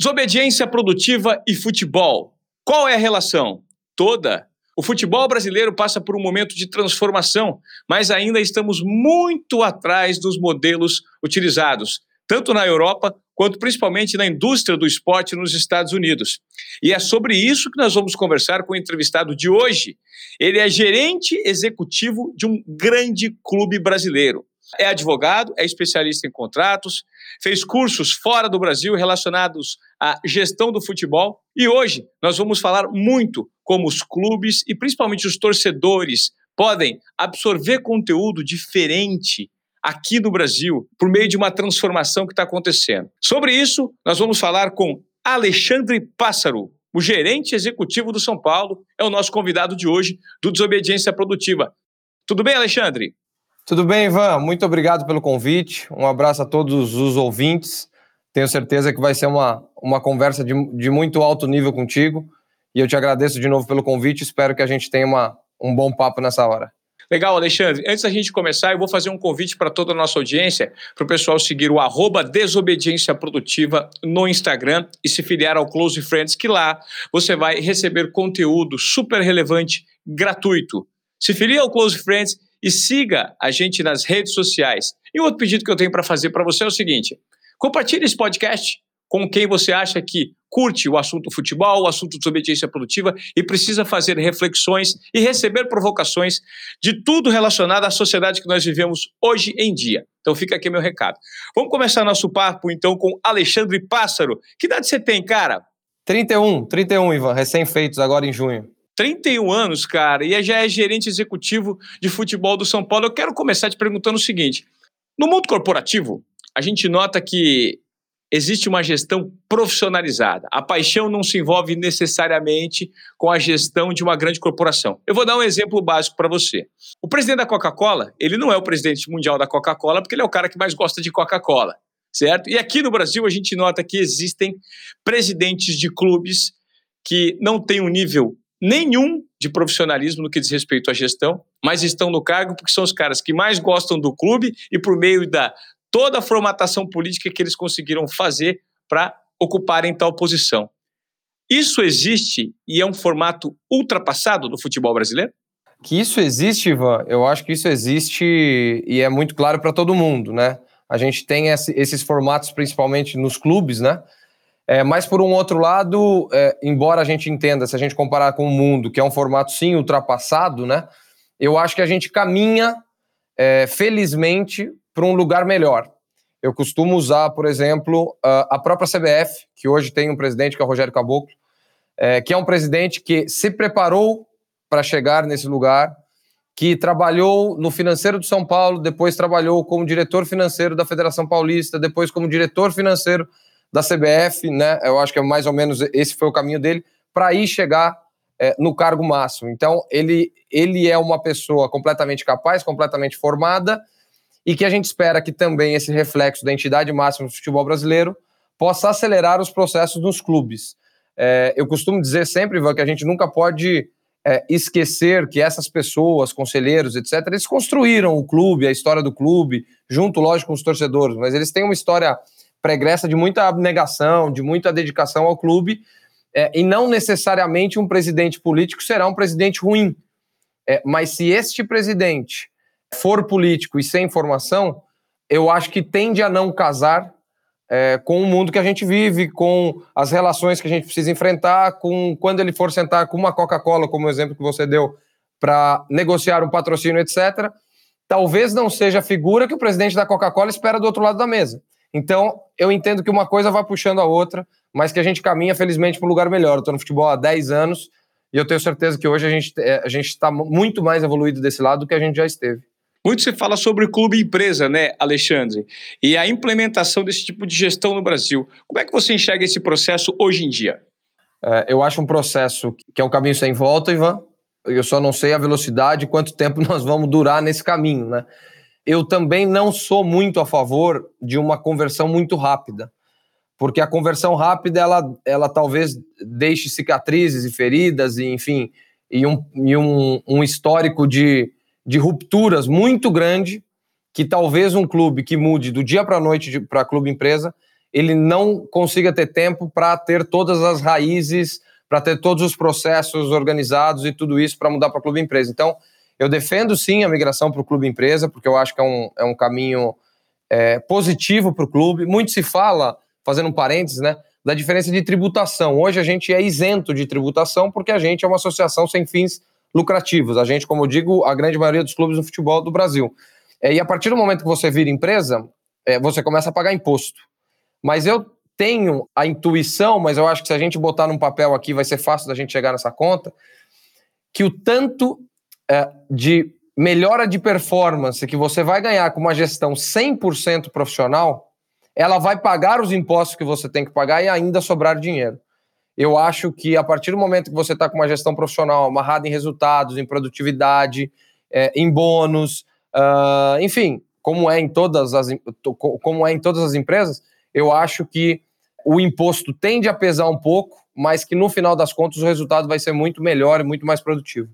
Desobediência produtiva e futebol. Qual é a relação? Toda. O futebol brasileiro passa por um momento de transformação, mas ainda estamos muito atrás dos modelos utilizados, tanto na Europa quanto principalmente na indústria do esporte nos Estados Unidos. E é sobre isso que nós vamos conversar com o entrevistado de hoje. Ele é gerente executivo de um grande clube brasileiro. É advogado, é especialista em contratos, fez cursos fora do Brasil relacionados à gestão do futebol e hoje nós vamos falar muito como os clubes e principalmente os torcedores podem absorver conteúdo diferente aqui no Brasil por meio de uma transformação que está acontecendo. Sobre isso, nós vamos falar com Alexandre Pássaro, o gerente executivo do São Paulo, é o nosso convidado de hoje do Desobediência Produtiva. Tudo bem, Alexandre? Tudo bem, Ivan? Muito obrigado pelo convite. Um abraço a todos os ouvintes. Tenho certeza que vai ser uma, uma conversa de, de muito alto nível contigo. E eu te agradeço de novo pelo convite. Espero que a gente tenha uma, um bom papo nessa hora. Legal, Alexandre. Antes da gente começar, eu vou fazer um convite para toda a nossa audiência, para o pessoal seguir o arroba Desobediência Produtiva no Instagram e se filiar ao Close Friends, que lá você vai receber conteúdo super relevante, gratuito. Se filie ao Close Friends e siga a gente nas redes sociais. E outro pedido que eu tenho para fazer para você é o seguinte: compartilhe esse podcast com quem você acha que curte o assunto futebol, o assunto desobediência produtiva e precisa fazer reflexões e receber provocações de tudo relacionado à sociedade que nós vivemos hoje em dia. Então fica aqui meu recado. Vamos começar nosso papo então com Alexandre Pássaro. Que idade você tem, cara? 31, 31, Ivan, recém-feitos agora em junho. 31 anos, cara, e já é gerente executivo de futebol do São Paulo. Eu quero começar te perguntando o seguinte: no mundo corporativo, a gente nota que existe uma gestão profissionalizada. A paixão não se envolve necessariamente com a gestão de uma grande corporação. Eu vou dar um exemplo básico para você. O presidente da Coca-Cola, ele não é o presidente mundial da Coca-Cola porque ele é o cara que mais gosta de Coca-Cola, certo? E aqui no Brasil a gente nota que existem presidentes de clubes que não têm um nível nenhum de profissionalismo no que diz respeito à gestão, mas estão no cargo porque são os caras que mais gostam do clube e por meio da toda a formatação política que eles conseguiram fazer para ocuparem tal posição. Isso existe e é um formato ultrapassado do futebol brasileiro? Que isso existe, Ivan, eu acho que isso existe e é muito claro para todo mundo, né? A gente tem esses formatos principalmente nos clubes, né? É, mas, por um outro lado, é, embora a gente entenda, se a gente comparar com o mundo, que é um formato sim ultrapassado, né? Eu acho que a gente caminha, é, felizmente, para um lugar melhor. Eu costumo usar, por exemplo, a própria CBF, que hoje tem um presidente que é o Rogério Caboclo, é, que é um presidente que se preparou para chegar nesse lugar, que trabalhou no financeiro do São Paulo, depois trabalhou como diretor financeiro da Federação Paulista, depois como diretor financeiro da CBF, né? Eu acho que é mais ou menos esse foi o caminho dele para ir chegar é, no cargo máximo. Então, ele, ele é uma pessoa completamente capaz, completamente formada e que a gente espera que também esse reflexo da entidade máxima do futebol brasileiro possa acelerar os processos nos clubes. É, eu costumo dizer sempre, Ivan, que a gente nunca pode é, esquecer que essas pessoas, conselheiros, etc., eles construíram o clube, a história do clube, junto, lógico, com os torcedores, mas eles têm uma história pregressa de muita abnegação, de muita dedicação ao clube, é, e não necessariamente um presidente político será um presidente ruim. É, mas se este presidente for político e sem formação, eu acho que tende a não casar é, com o mundo que a gente vive, com as relações que a gente precisa enfrentar, com quando ele for sentar com uma Coca-Cola, como o exemplo que você deu, para negociar um patrocínio, etc. Talvez não seja a figura que o presidente da Coca-Cola espera do outro lado da mesa. Então, eu entendo que uma coisa vai puxando a outra, mas que a gente caminha, felizmente, para um lugar melhor. Eu estou no futebol há 10 anos e eu tenho certeza que hoje a gente é, a está muito mais evoluído desse lado do que a gente já esteve. Muito se fala sobre clube empresa, né, Alexandre? E a implementação desse tipo de gestão no Brasil. Como é que você enxerga esse processo hoje em dia? É, eu acho um processo que é um caminho sem volta, Ivan. Eu só não sei a velocidade e quanto tempo nós vamos durar nesse caminho, né? Eu também não sou muito a favor de uma conversão muito rápida, porque a conversão rápida ela, ela talvez deixe cicatrizes e feridas, e, enfim, e, um, e um, um histórico de, de rupturas muito grande que talvez um clube que mude do dia para a noite para clube empresa ele não consiga ter tempo para ter todas as raízes, para ter todos os processos organizados e tudo isso para mudar para clube empresa. Então, eu defendo sim a migração para o clube empresa, porque eu acho que é um, é um caminho é, positivo para o clube. Muito se fala, fazendo um parênteses, né, da diferença de tributação. Hoje a gente é isento de tributação porque a gente é uma associação sem fins lucrativos. A gente, como eu digo, a grande maioria dos clubes do futebol do Brasil. É, e a partir do momento que você vira empresa, é, você começa a pagar imposto. Mas eu tenho a intuição, mas eu acho que se a gente botar num papel aqui vai ser fácil da gente chegar nessa conta, que o tanto é, de melhora de performance que você vai ganhar com uma gestão 100% profissional, ela vai pagar os impostos que você tem que pagar e ainda sobrar dinheiro. Eu acho que a partir do momento que você está com uma gestão profissional amarrada em resultados, em produtividade, é, em bônus, uh, enfim, como é em todas as como é em todas as empresas, eu acho que o imposto tende a pesar um pouco, mas que no final das contas o resultado vai ser muito melhor e muito mais produtivo.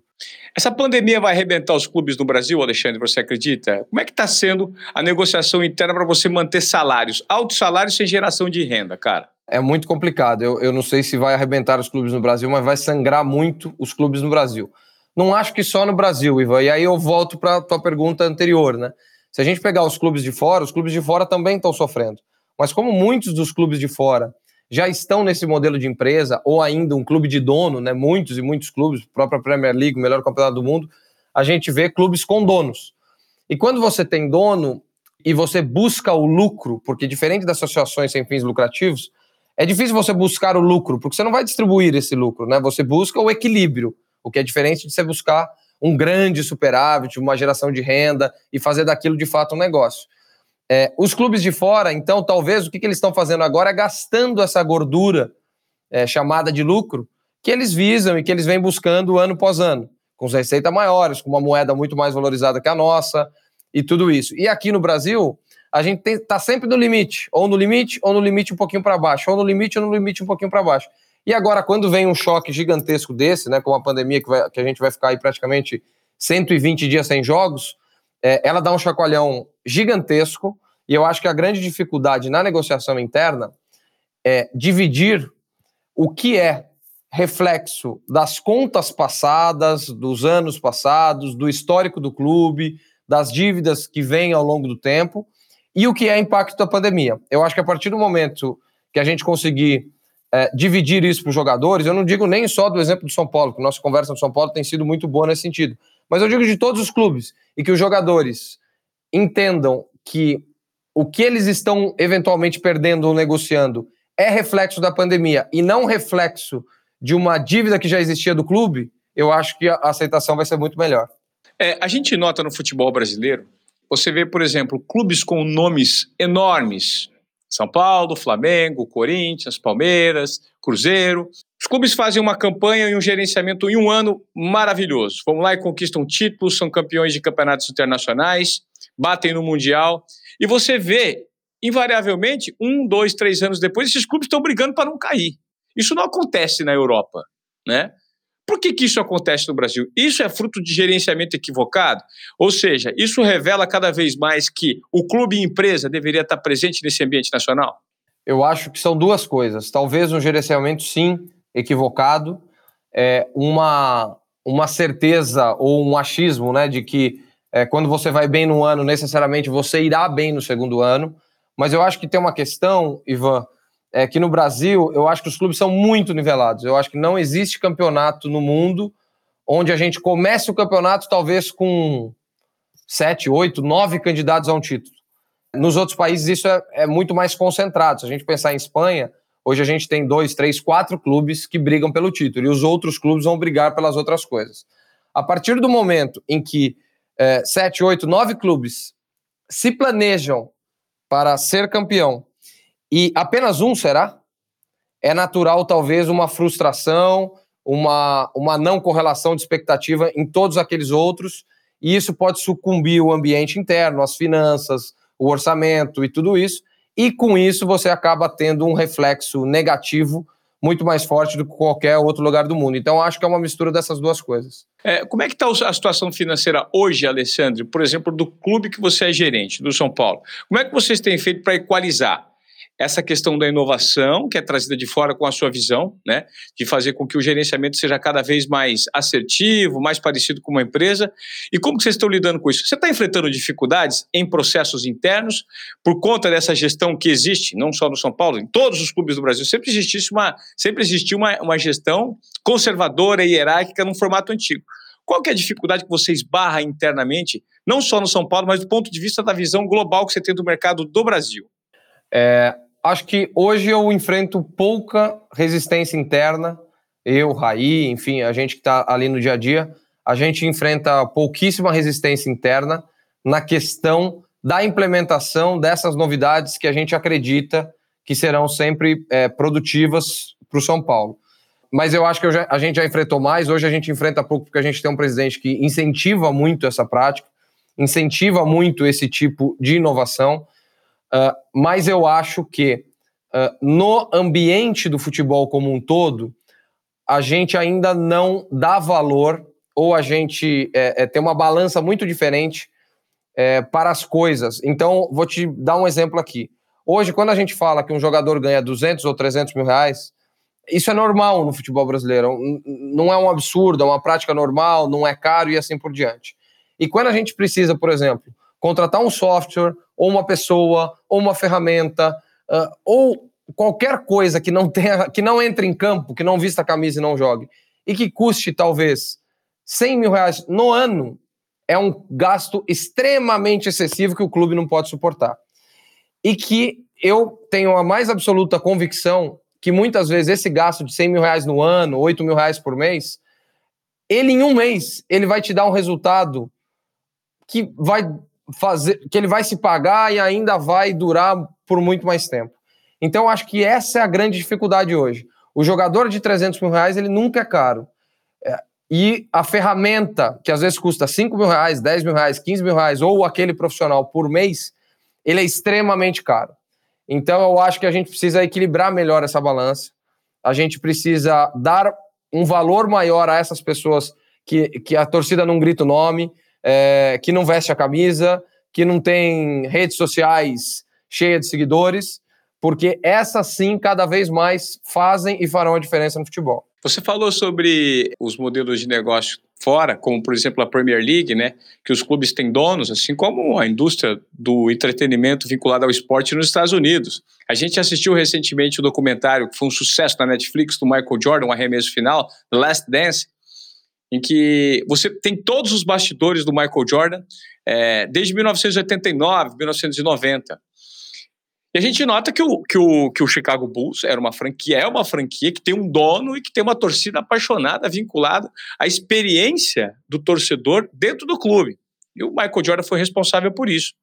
Essa pandemia vai arrebentar os clubes no Brasil, Alexandre, você acredita? Como é que está sendo a negociação interna para você manter salários, altos salários sem geração de renda, cara? É muito complicado. Eu, eu não sei se vai arrebentar os clubes no Brasil, mas vai sangrar muito os clubes no Brasil. Não acho que só no Brasil, Ivan. E aí eu volto para a tua pergunta anterior, né? Se a gente pegar os clubes de fora, os clubes de fora também estão sofrendo. Mas como muitos dos clubes de fora já estão nesse modelo de empresa, ou ainda um clube de dono, né? Muitos e muitos clubes, própria Premier League, o melhor campeonato do mundo, a gente vê clubes com donos. E quando você tem dono e você busca o lucro, porque diferente das associações sem fins lucrativos, é difícil você buscar o lucro, porque você não vai distribuir esse lucro, né? Você busca o equilíbrio, o que é diferente de você buscar um grande superávit, uma geração de renda e fazer daquilo de fato um negócio. É, os clubes de fora, então, talvez o que, que eles estão fazendo agora é gastando essa gordura é, chamada de lucro que eles visam e que eles vêm buscando ano após ano, com receitas maiores, com uma moeda muito mais valorizada que a nossa e tudo isso. E aqui no Brasil, a gente está sempre no limite, ou no limite, ou no limite um pouquinho para baixo, ou no limite, ou no limite um pouquinho para baixo. E agora, quando vem um choque gigantesco desse, né, com a pandemia que, vai, que a gente vai ficar aí praticamente 120 dias sem jogos, é, ela dá um chacoalhão gigantesco, e eu acho que a grande dificuldade na negociação interna é dividir o que é reflexo das contas passadas, dos anos passados, do histórico do clube, das dívidas que vêm ao longo do tempo, e o que é impacto da pandemia. Eu acho que a partir do momento que a gente conseguir é, dividir isso para os jogadores, eu não digo nem só do exemplo do São Paulo, que nossa conversa do São Paulo tem sido muito boa nesse sentido, mas eu digo de todos os clubes e que os jogadores entendam que o que eles estão eventualmente perdendo ou negociando é reflexo da pandemia e não reflexo de uma dívida que já existia do clube, eu acho que a aceitação vai ser muito melhor. É, a gente nota no futebol brasileiro, você vê, por exemplo, clubes com nomes enormes: São Paulo, Flamengo, Corinthians, Palmeiras, Cruzeiro, os clubes fazem uma campanha e um gerenciamento em um ano maravilhoso. Vão lá e conquistam títulos, são campeões de campeonatos internacionais, batem no Mundial. E você vê, invariavelmente, um, dois, três anos depois, esses clubes estão brigando para não cair. Isso não acontece na Europa, né? Por que, que isso acontece no Brasil? Isso é fruto de gerenciamento equivocado? Ou seja, isso revela cada vez mais que o clube e empresa deveria estar presente nesse ambiente nacional? Eu acho que são duas coisas. Talvez um gerenciamento, sim, equivocado, é, uma, uma certeza ou um achismo né, de que é, quando você vai bem no ano, necessariamente você irá bem no segundo ano. Mas eu acho que tem uma questão, Ivan, é que no Brasil eu acho que os clubes são muito nivelados. Eu acho que não existe campeonato no mundo onde a gente comece o campeonato talvez com sete, oito, nove candidatos a um título. Nos outros países isso é, é muito mais concentrado. Se a gente pensar em Espanha, Hoje a gente tem dois, três, quatro clubes que brigam pelo título e os outros clubes vão brigar pelas outras coisas. A partir do momento em que é, sete, oito, nove clubes se planejam para ser campeão e apenas um será, é natural talvez uma frustração, uma, uma não correlação de expectativa em todos aqueles outros, e isso pode sucumbir o ambiente interno, as finanças, o orçamento e tudo isso, e com isso você acaba tendo um reflexo negativo muito mais forte do que qualquer outro lugar do mundo. Então, acho que é uma mistura dessas duas coisas. É, como é que está a situação financeira hoje, Alessandro, por exemplo, do clube que você é gerente, do São Paulo? Como é que vocês têm feito para equalizar essa questão da inovação, que é trazida de fora com a sua visão, né, de fazer com que o gerenciamento seja cada vez mais assertivo, mais parecido com uma empresa. E como que vocês estão lidando com isso? Você está enfrentando dificuldades em processos internos por conta dessa gestão que existe, não só no São Paulo, em todos os clubes do Brasil, sempre existe uma, sempre existiu uma, uma gestão conservadora e hierárquica num formato antigo. Qual que é a dificuldade que você esbarra internamente, não só no São Paulo, mas do ponto de vista da visão global que você tem do mercado do Brasil? É, acho que hoje eu enfrento pouca resistência interna. Eu, Raí, enfim, a gente que está ali no dia a dia, a gente enfrenta pouquíssima resistência interna na questão da implementação dessas novidades que a gente acredita que serão sempre é, produtivas para o São Paulo. Mas eu acho que eu já, a gente já enfrentou mais, hoje a gente enfrenta pouco porque a gente tem um presidente que incentiva muito essa prática, incentiva muito esse tipo de inovação. Uh, mas eu acho que uh, no ambiente do futebol como um todo, a gente ainda não dá valor ou a gente é, é, tem uma balança muito diferente é, para as coisas. Então, vou te dar um exemplo aqui. Hoje, quando a gente fala que um jogador ganha 200 ou 300 mil reais, isso é normal no futebol brasileiro. Não é um absurdo, é uma prática normal, não é caro e assim por diante. E quando a gente precisa, por exemplo, contratar um software, ou uma pessoa, ou uma ferramenta, uh, ou qualquer coisa que não tenha, que não entre em campo, que não vista a camisa e não jogue, e que custe talvez 100 mil reais no ano, é um gasto extremamente excessivo que o clube não pode suportar. E que eu tenho a mais absoluta convicção que muitas vezes esse gasto de 100 mil reais no ano, 8 mil reais por mês, ele em um mês, ele vai te dar um resultado que vai fazer, que ele vai se pagar e ainda vai durar por muito mais tempo. Então, acho que essa é a grande dificuldade hoje. O jogador de 300 mil reais, ele nunca é caro. É, e a ferramenta, que às vezes custa 5 mil reais, 10 mil reais, 15 mil reais, ou aquele profissional por mês, ele é extremamente caro. Então, eu acho que a gente precisa equilibrar melhor essa balança. A gente precisa dar um valor maior a essas pessoas que, que a torcida não grita o nome, é, que não veste a camisa, que não tem redes sociais cheias de seguidores, porque essas sim cada vez mais fazem e farão a diferença no futebol. Você falou sobre os modelos de negócio fora, como por exemplo a Premier League, né, que os clubes têm donos, assim como a indústria do entretenimento vinculada ao esporte nos Estados Unidos. A gente assistiu recentemente o um documentário que foi um sucesso na Netflix do Michael Jordan, o arremesso final, The Last Dance, em que você tem todos os bastidores do Michael Jordan é, desde 1989, 1990. E a gente nota que o, que, o, que o Chicago Bulls era uma franquia, é uma franquia que tem um dono e que tem uma torcida apaixonada, vinculada à experiência do torcedor dentro do clube. E o Michael Jordan foi responsável por isso.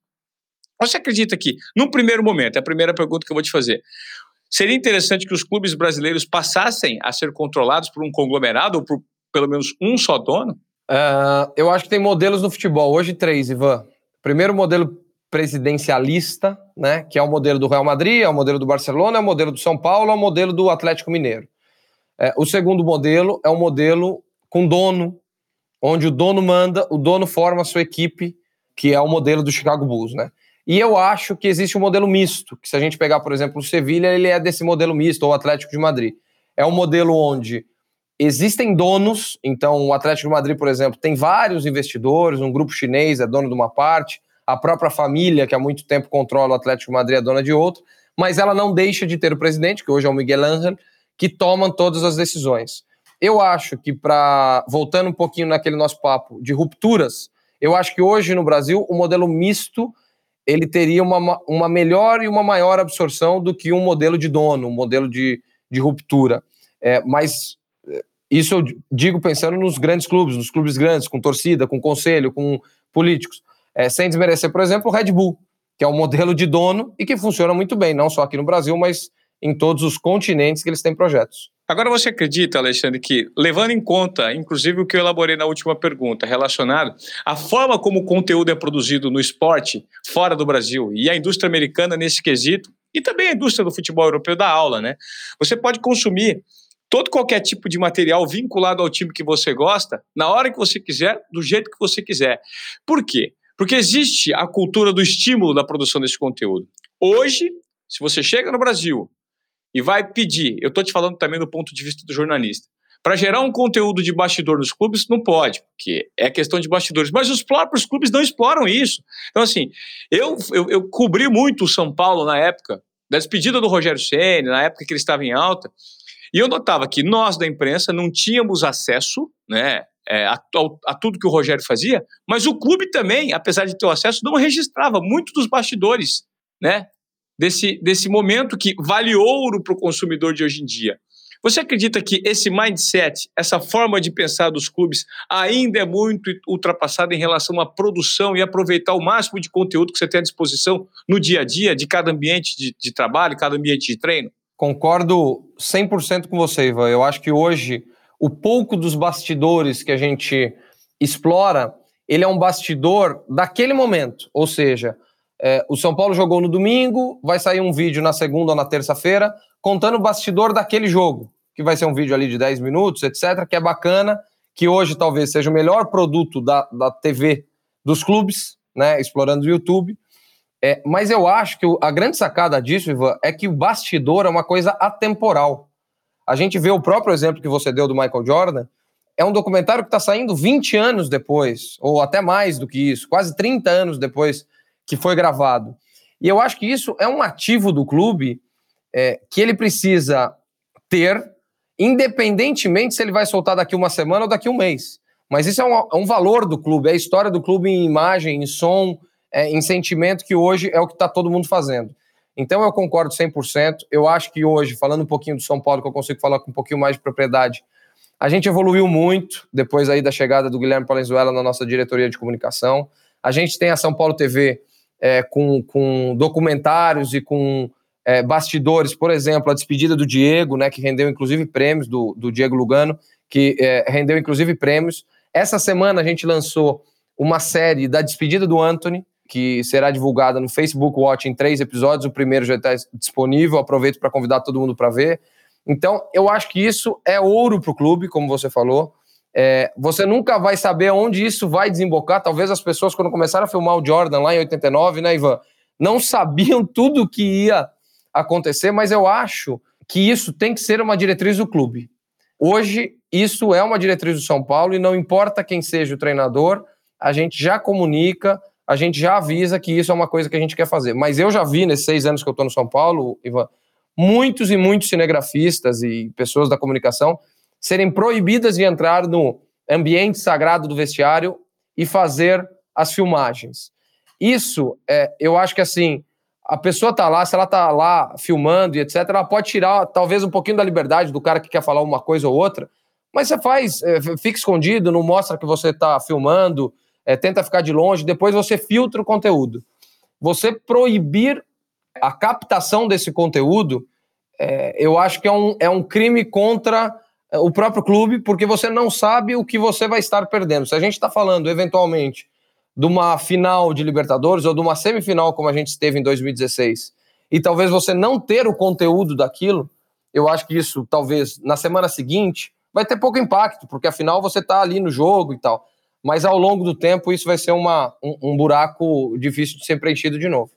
Você acredita que, num primeiro momento, é a primeira pergunta que eu vou te fazer, seria interessante que os clubes brasileiros passassem a ser controlados por um conglomerado ou por pelo menos um só dono? Uh, eu acho que tem modelos no futebol, hoje três, Ivan. Primeiro modelo presidencialista, né, que é o modelo do Real Madrid, é o modelo do Barcelona, é o modelo do São Paulo, é o modelo do Atlético Mineiro. É, o segundo modelo é o modelo com dono, onde o dono manda, o dono forma a sua equipe, que é o modelo do Chicago Bulls, né? E eu acho que existe um modelo misto, que se a gente pegar, por exemplo, o Sevilha, ele é desse modelo misto, ou o Atlético de Madrid. É um modelo onde Existem donos, então o Atlético de Madrid, por exemplo, tem vários investidores, um grupo chinês é dono de uma parte, a própria família, que há muito tempo controla o Atlético de Madrid, é dona de outro, mas ela não deixa de ter o presidente, que hoje é o Miguel Ángel, que toma todas as decisões. Eu acho que, para voltando um pouquinho naquele nosso papo de rupturas, eu acho que hoje no Brasil o modelo misto ele teria uma, uma melhor e uma maior absorção do que um modelo de dono, um modelo de, de ruptura. É, mas isso eu digo pensando nos grandes clubes, nos clubes grandes, com torcida, com conselho, com políticos. É, sem desmerecer, por exemplo, o Red Bull, que é um modelo de dono e que funciona muito bem, não só aqui no Brasil, mas em todos os continentes que eles têm projetos. Agora você acredita, Alexandre, que levando em conta, inclusive o que eu elaborei na última pergunta, relacionado à forma como o conteúdo é produzido no esporte fora do Brasil e a indústria americana nesse quesito, e também a indústria do futebol europeu da aula, né? Você pode consumir todo qualquer tipo de material vinculado ao time que você gosta, na hora que você quiser, do jeito que você quiser. Por quê? Porque existe a cultura do estímulo da produção desse conteúdo. Hoje, se você chega no Brasil e vai pedir, eu estou te falando também do ponto de vista do jornalista, para gerar um conteúdo de bastidor nos clubes, não pode, porque é questão de bastidores. Mas os próprios clubes não exploram isso. Então, assim, eu, eu, eu cobri muito o São Paulo na época, da despedida do Rogério Senna, na época que ele estava em alta, e eu notava que nós da imprensa não tínhamos acesso né, é, a, a, tudo que o Rogério fazia, mas o clube também, apesar de ter o acesso, não registrava muito dos bastidores né, desse, desse momento que vale ouro para o consumidor de hoje em dia. Você acredita que esse mindset, essa forma de pensar dos clubes, ainda é muito ultrapassada em relação à produção e aproveitar o máximo de conteúdo que você tem à disposição no dia a dia, de cada ambiente de, de trabalho, cada ambiente de treino? Concordo 100% com você, Ivan. Eu acho que hoje o pouco dos bastidores que a gente explora, ele é um bastidor daquele momento. Ou seja, é, o São Paulo jogou no domingo, vai sair um vídeo na segunda ou na terça-feira contando o bastidor daquele jogo, que vai ser um vídeo ali de 10 minutos, etc., que é bacana, que hoje talvez seja o melhor produto da, da TV dos clubes, né, explorando o YouTube. É, mas eu acho que a grande sacada disso, Ivan, é que o bastidor é uma coisa atemporal. A gente vê o próprio exemplo que você deu do Michael Jordan, é um documentário que está saindo 20 anos depois, ou até mais do que isso, quase 30 anos depois que foi gravado. E eu acho que isso é um ativo do clube é, que ele precisa ter, independentemente se ele vai soltar daqui uma semana ou daqui um mês. Mas isso é um, é um valor do clube, é a história do clube em imagem, em som, é, em sentimento, que hoje é o que está todo mundo fazendo. Então eu concordo 100%. Eu acho que hoje, falando um pouquinho do São Paulo, que eu consigo falar com um pouquinho mais de propriedade, a gente evoluiu muito depois aí da chegada do Guilherme Palenzuela na nossa diretoria de comunicação. A gente tem a São Paulo TV é, com, com documentários e com é, bastidores, por exemplo, a despedida do Diego, né, que rendeu inclusive prêmios, do, do Diego Lugano, que é, rendeu inclusive prêmios. Essa semana a gente lançou uma série da despedida do Anthony, que será divulgada no Facebook Watch em três episódios. O primeiro já está disponível, aproveito para convidar todo mundo para ver. Então, eu acho que isso é ouro para o clube, como você falou. É, você nunca vai saber onde isso vai desembocar. Talvez as pessoas, quando começaram a filmar o Jordan lá em 89, né, Ivan, não sabiam tudo que ia acontecer, mas eu acho que isso tem que ser uma diretriz do clube. Hoje, isso é uma diretriz do São Paulo e não importa quem seja o treinador, a gente já comunica, a gente já avisa que isso é uma coisa que a gente quer fazer. Mas eu já vi nesses seis anos que eu estou no São Paulo, Ivan, muitos e muitos cinegrafistas e pessoas da comunicação serem proibidas de entrar no ambiente sagrado do vestiário e fazer as filmagens. Isso, é, eu acho que assim, a pessoa tá lá, se ela tá lá filmando e etc, ela pode tirar talvez um pouquinho da liberdade do cara que quer falar uma coisa ou outra, mas você faz, é, fica escondido, não mostra que você tá filmando, é, tenta ficar de longe, depois você filtra o conteúdo. Você proibir a captação desse conteúdo, é, eu acho que é um, é um crime contra é, o próprio clube, porque você não sabe o que você vai estar perdendo. Se a gente está falando, eventualmente, de uma final de Libertadores ou de uma semifinal como a gente esteve em 2016 e talvez você não ter o conteúdo daquilo, eu acho que isso talvez na semana seguinte vai ter pouco impacto, porque afinal você está ali no jogo e tal. Mas ao longo do tempo isso vai ser uma, um, um buraco difícil de ser preenchido de novo.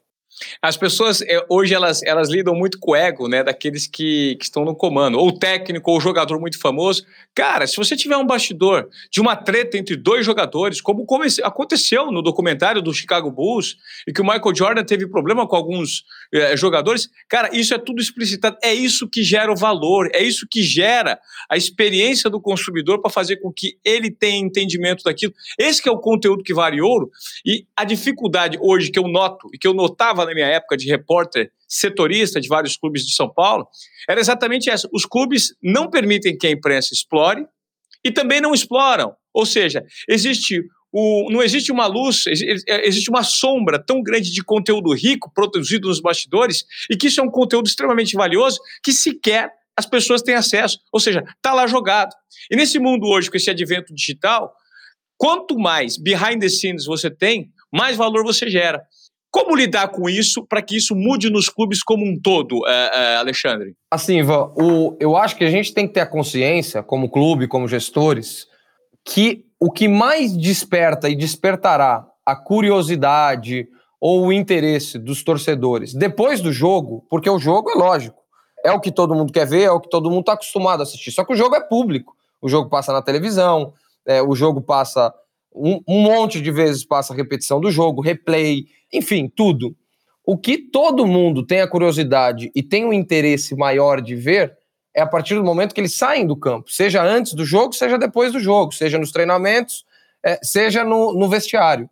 As pessoas é, hoje elas, elas lidam muito com o ego, né, daqueles que, que estão no comando, ou técnico, ou jogador muito famoso. Cara, se você tiver um bastidor de uma treta entre dois jogadores, como aconteceu no documentário do Chicago Bulls, e que o Michael Jordan teve problema com alguns é, jogadores, cara, isso é tudo explicitado. É isso que gera o valor, é isso que gera a experiência do consumidor para fazer com que ele tenha entendimento daquilo. Esse é o conteúdo que vale ouro. E a dificuldade hoje que eu noto e que eu notava na minha época de repórter setorista de vários clubes de São Paulo, era exatamente essa. Os clubes não permitem que a imprensa explore e também não exploram. Ou seja, existe o, não existe uma luz, existe uma sombra tão grande de conteúdo rico produzido nos bastidores e que isso é um conteúdo extremamente valioso que sequer as pessoas têm acesso. Ou seja, está lá jogado. E nesse mundo hoje, com esse advento digital, quanto mais behind the scenes você tem, mais valor você gera. Como lidar com isso para que isso mude nos clubes como um todo, é, é, Alexandre? Assim, Ivan, o, eu acho que a gente tem que ter a consciência, como clube, como gestores, que o que mais desperta e despertará a curiosidade ou o interesse dos torcedores depois do jogo, porque o jogo é lógico, é o que todo mundo quer ver, é o que todo mundo está acostumado a assistir. Só que o jogo é público, o jogo passa na televisão, é, o jogo passa um, um monte de vezes passa repetição do jogo, replay, enfim, tudo. O que todo mundo tem a curiosidade e tem um interesse maior de ver é a partir do momento que eles saem do campo, seja antes do jogo, seja depois do jogo, seja nos treinamentos, é, seja no, no vestiário.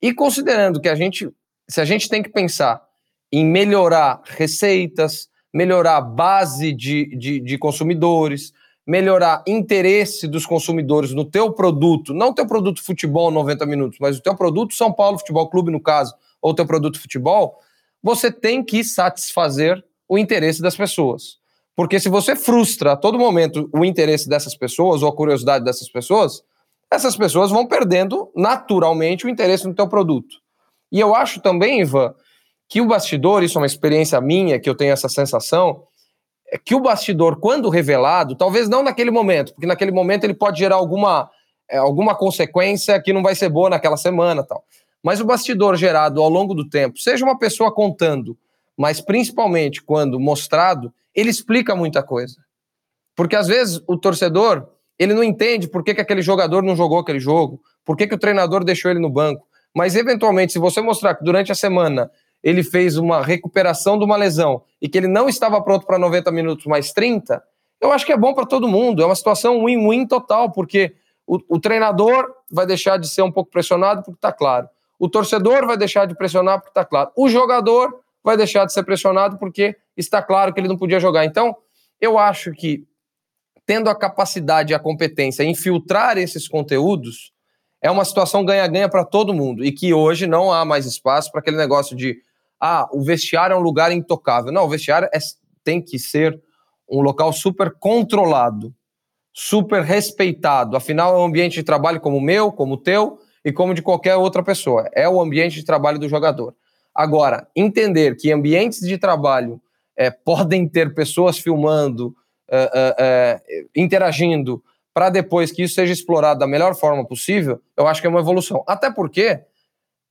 E considerando que a gente, se a gente tem que pensar em melhorar receitas, melhorar a base de, de, de consumidores, melhorar interesse dos consumidores no teu produto, não teu produto futebol 90 minutos, mas o teu produto São Paulo Futebol Clube, no caso, ou teu produto futebol, você tem que satisfazer o interesse das pessoas. Porque se você frustra a todo momento o interesse dessas pessoas ou a curiosidade dessas pessoas, essas pessoas vão perdendo naturalmente o interesse no teu produto. E eu acho também, Ivan, que o bastidor, isso é uma experiência minha, que eu tenho essa sensação, é que o bastidor, quando revelado, talvez não naquele momento, porque naquele momento ele pode gerar alguma, é, alguma consequência que não vai ser boa naquela semana tal. Mas o bastidor gerado ao longo do tempo, seja uma pessoa contando, mas principalmente quando mostrado, ele explica muita coisa. Porque às vezes o torcedor, ele não entende por que, que aquele jogador não jogou aquele jogo, por que, que o treinador deixou ele no banco. Mas eventualmente, se você mostrar que durante a semana ele fez uma recuperação de uma lesão e que ele não estava pronto para 90 minutos mais 30, eu acho que é bom para todo mundo. É uma situação win-win total, porque o, o, treinador vai deixar de ser um pouco pressionado porque está claro. O torcedor vai deixar de pressionar porque está claro. O jogador vai deixar de ser pressionado porque está claro que ele não podia jogar. Então, eu acho que tendo a capacidade e a competência em filtrar esses conteúdos, é uma situação ganha-ganha para todo mundo e que hoje não há mais espaço para aquele negócio de ah, o vestiário é um lugar intocável. Não, o vestiário é, tem que ser um local super controlado, super respeitado. Afinal, é um ambiente de trabalho como o meu, como o teu e como de qualquer outra pessoa. É o ambiente de trabalho do jogador. Agora, entender que ambientes de trabalho é, podem ter pessoas filmando, é, é, é interagindo, para depois que isso seja explorado da melhor forma possível, eu acho que é uma evolução. Até porque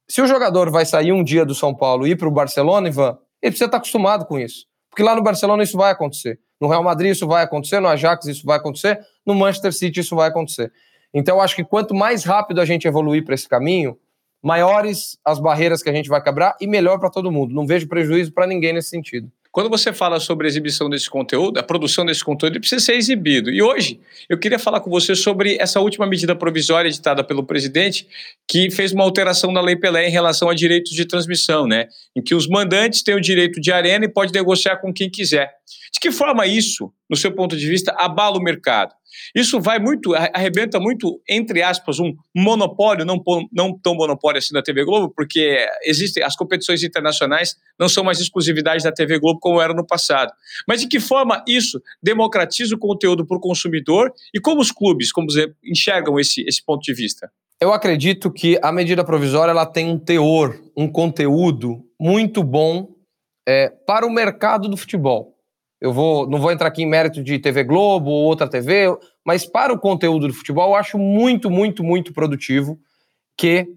se o jogador vai sair um dia do São Paulo e ir para o Barcelona, Ivan, ele precisa estar acostumado com isso. Porque lá no Barcelona isso vai acontecer. No Real Madrid isso vai acontecer, no Ajax isso vai acontecer, no Manchester City isso vai acontecer. Então acho que quanto mais rápido a gente evoluir para esse caminho, maiores as barreiras que a gente vai quebrar e melhor para todo mundo. Não vejo prejuízo para ninguém nesse sentido. Quando você fala sobre a exibição desse conteúdo, a produção desse conteúdo, ele precisa ser exibido. E hoje eu queria falar com você sobre essa última medida provisória editada pelo presidente, que fez uma alteração na Lei Pelé em relação a direitos de transmissão, né? Em que os mandantes têm o direito de arena e pode negociar com quem quiser. De que forma isso, no seu ponto de vista, abala o mercado? Isso vai muito, arrebenta muito, entre aspas, um monopólio, não, não tão monopólio assim da TV Globo, porque existem as competições internacionais não são mais exclusividade da TV Globo como era no passado. Mas de que forma isso democratiza o conteúdo para o consumidor e como os clubes, como você, enxergam esse, esse ponto de vista? Eu acredito que a medida provisória ela tem um teor, um conteúdo muito bom é, para o mercado do futebol. Eu vou, não vou entrar aqui em mérito de TV Globo ou outra TV, mas para o conteúdo do futebol, eu acho muito, muito, muito produtivo que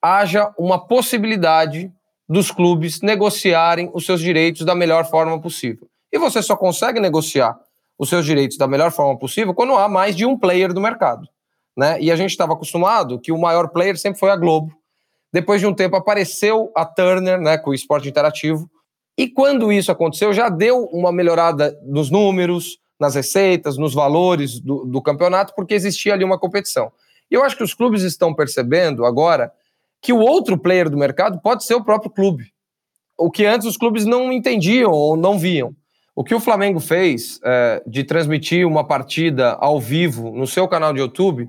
haja uma possibilidade dos clubes negociarem os seus direitos da melhor forma possível. E você só consegue negociar os seus direitos da melhor forma possível quando há mais de um player do mercado. Né? E a gente estava acostumado que o maior player sempre foi a Globo. Depois de um tempo apareceu a Turner, né, com o esporte interativo, e quando isso aconteceu, já deu uma melhorada nos números, nas receitas, nos valores do, do campeonato, porque existia ali uma competição. E eu acho que os clubes estão percebendo agora que o outro player do mercado pode ser o próprio clube. O que antes os clubes não entendiam ou não viam. O que o Flamengo fez é, de transmitir uma partida ao vivo no seu canal de YouTube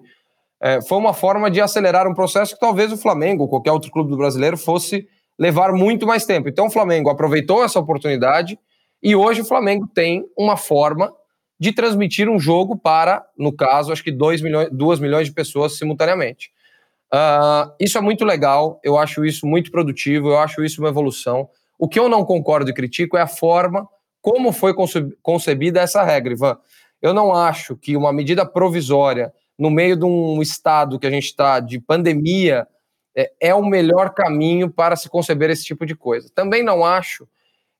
é, foi uma forma de acelerar um processo que talvez o Flamengo ou qualquer outro clube do brasileiro fosse levar muito mais tempo. Então o Flamengo aproveitou essa oportunidade e hoje o Flamengo tem uma forma de transmitir um jogo para, no caso, acho que 2 milhões, 2 milhões de pessoas simultaneamente. Uh, isso é muito legal, eu acho isso muito produtivo, eu acho isso uma evolução. O que eu não concordo e critico é a forma como foi concebida essa regra, Ivan. Eu não acho que uma medida provisória no meio de um estado que a gente está de pandemia é, é o melhor caminho para se conceber esse tipo de coisa. Também não acho